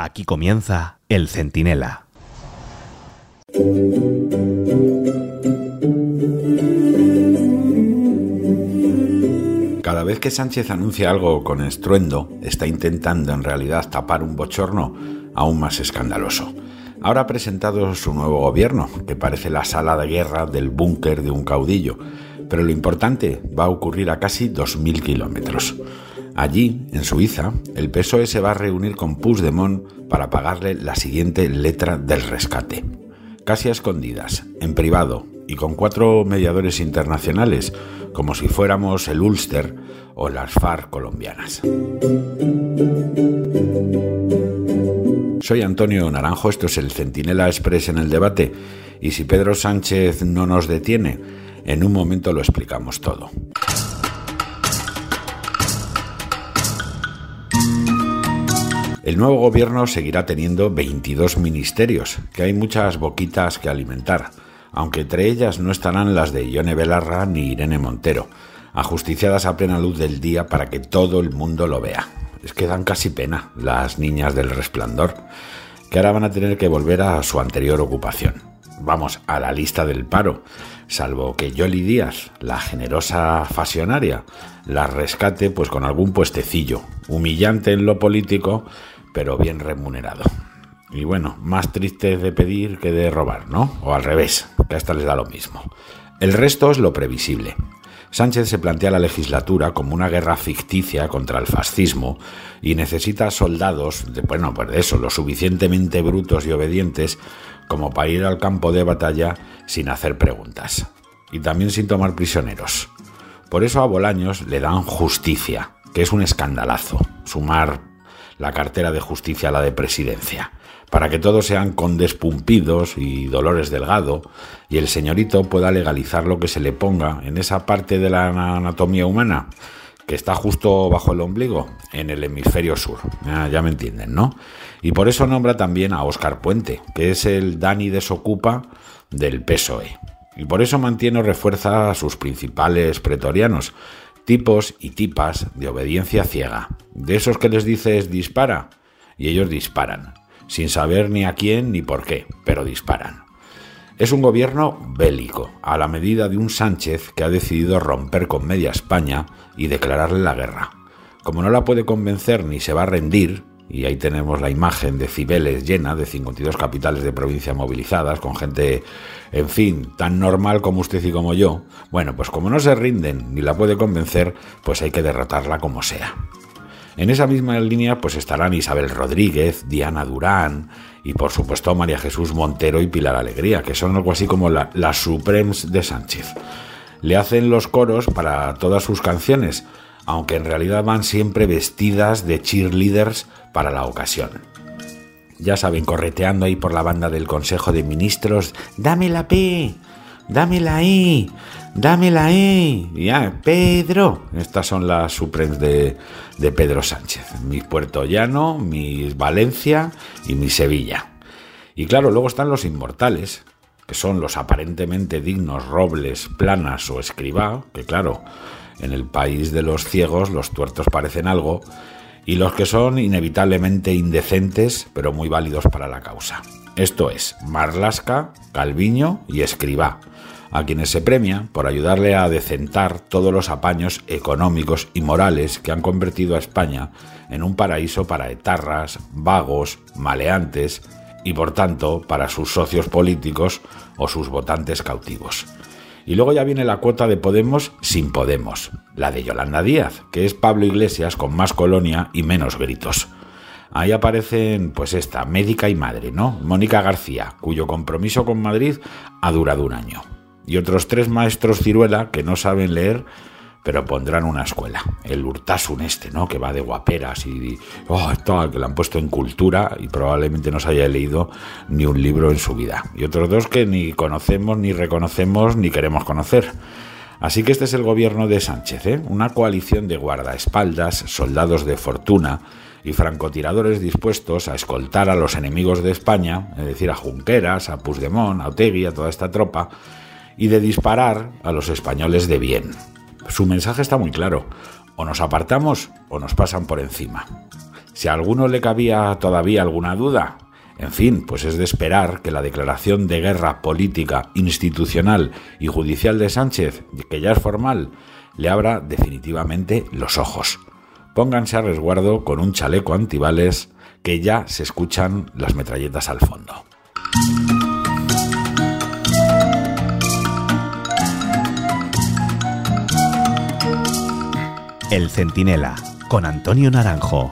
Aquí comienza El Centinela. Cada vez que Sánchez anuncia algo con estruendo, está intentando en realidad tapar un bochorno aún más escandaloso. Ahora ha presentado su nuevo gobierno, que parece la sala de guerra del búnker de un caudillo, pero lo importante va a ocurrir a casi 2.000 kilómetros. Allí, en Suiza, el PSOE se va a reunir con Puigdemont para pagarle la siguiente letra del rescate. Casi a escondidas, en privado y con cuatro mediadores internacionales, como si fuéramos el Ulster o las FARC colombianas. Soy Antonio Naranjo, esto es el Centinela Express en el debate, y si Pedro Sánchez no nos detiene, en un momento lo explicamos todo. El nuevo gobierno seguirá teniendo 22 ministerios, que hay muchas boquitas que alimentar, aunque entre ellas no estarán las de Ione Belarra ni Irene Montero, ajusticiadas a plena luz del día para que todo el mundo lo vea. Es que dan casi pena las niñas del resplandor, que ahora van a tener que volver a su anterior ocupación. Vamos, a la lista del paro, salvo que Yoli Díaz, la generosa fasionaria, la rescate pues con algún puestecillo, humillante en lo político, pero bien remunerado. Y bueno, más triste de pedir que de robar, ¿no? O al revés, que a esta les da lo mismo. El resto es lo previsible. Sánchez se plantea la legislatura como una guerra ficticia contra el fascismo y necesita soldados, de, bueno, pues de eso, lo suficientemente brutos y obedientes como para ir al campo de batalla sin hacer preguntas. Y también sin tomar prisioneros. Por eso a Bolaños le dan justicia, que es un escandalazo, sumar la cartera de justicia a la de presidencia, para que todos sean condes pumpidos y Dolores Delgado, y el señorito pueda legalizar lo que se le ponga en esa parte de la anatomía humana que está justo bajo el ombligo, en el hemisferio sur. Ya, me entienden, ¿no? Y por eso nombra también a Óscar Puente, que es el Dani desocupa del PSOE. Y por eso mantiene o refuerza a sus principales pretorianos, tipos y tipas de obediencia ciega, de esos que les dices dispara y ellos disparan, sin saber ni a quién ni por qué, pero disparan. Es un gobierno bélico, a la medida de un Sánchez que ha decidido romper con media España y declararle la guerra. Como no la puede convencer ni se va a rendir, y ahí tenemos la imagen de Cibeles llena de 52 capitales de provincia movilizadas, con gente, en fin, tan normal como usted y como yo. Bueno, pues como no se rinden ni la puede convencer, pues hay que derrotarla como sea. En esa misma línea pues estarán Isabel Rodríguez, Diana Durán y por supuesto María Jesús Montero y Pilar Alegría, que son algo así como las Supremes de Sánchez. Le hacen los coros para todas sus canciones, aunque en realidad van siempre vestidas de cheerleaders para la ocasión. Ya saben, correteando ahí por la banda del Consejo de Ministros, dámela P, dámela ahí, dámela ahí, ya, Pedro. Estas son las supremes de, Pedro Sánchez, mi Puerto Llano, mi Valencia y mi Sevilla. Y claro, luego están los inmortales, que son los aparentemente dignos Robles, Planas o Escribá, que claro, en el país de los ciegos los tuertos parecen algo, y los que son inevitablemente indecentes, pero muy válidos para la causa. Esto es Marlasca, Calviño y Escribá, a quienes se premia por ayudarle a decentar todos los apaños económicos y morales que han convertido a España en un paraíso para etarras, vagos, maleantes y por tanto para sus socios políticos o sus votantes cautivos. Y luego ya viene la cuota de Podemos sin Podemos, la de Yolanda Díaz, que es Pablo Iglesias con más colonia y menos gritos. Ahí aparecen, pues esta, médica y madre, ¿no? Mónica García, cuyo compromiso con Madrid ha durado un año. Y otros tres maestros ciruela que no saben leer pero pondrán una escuela. El Urtasun este, ¿no? Que va de guaperas y... Oh, esto que le han puesto en cultura y probablemente no se haya leído ni un libro en su vida. Y otros dos que ni conocemos, ni reconocemos, ni queremos conocer. Así que este es el gobierno de Sánchez, ¿eh? Una coalición de guardaespaldas, soldados de fortuna y francotiradores dispuestos a escoltar a los enemigos de España, es decir, a Junqueras, a Puigdemont, a Otegui, a toda esta tropa, y de disparar a los españoles de bien, su mensaje está muy claro. O nos apartamos o nos pasan por encima. Si a alguno le cabía todavía alguna duda, en fin, pues es de esperar que la declaración de guerra política, institucional y judicial de Sánchez, que ya es formal, le abra definitivamente los ojos. Pónganse a resguardo con un chaleco antibales que ya se escuchan las metralletas al fondo. El Centinela, con Antonio Naranjo.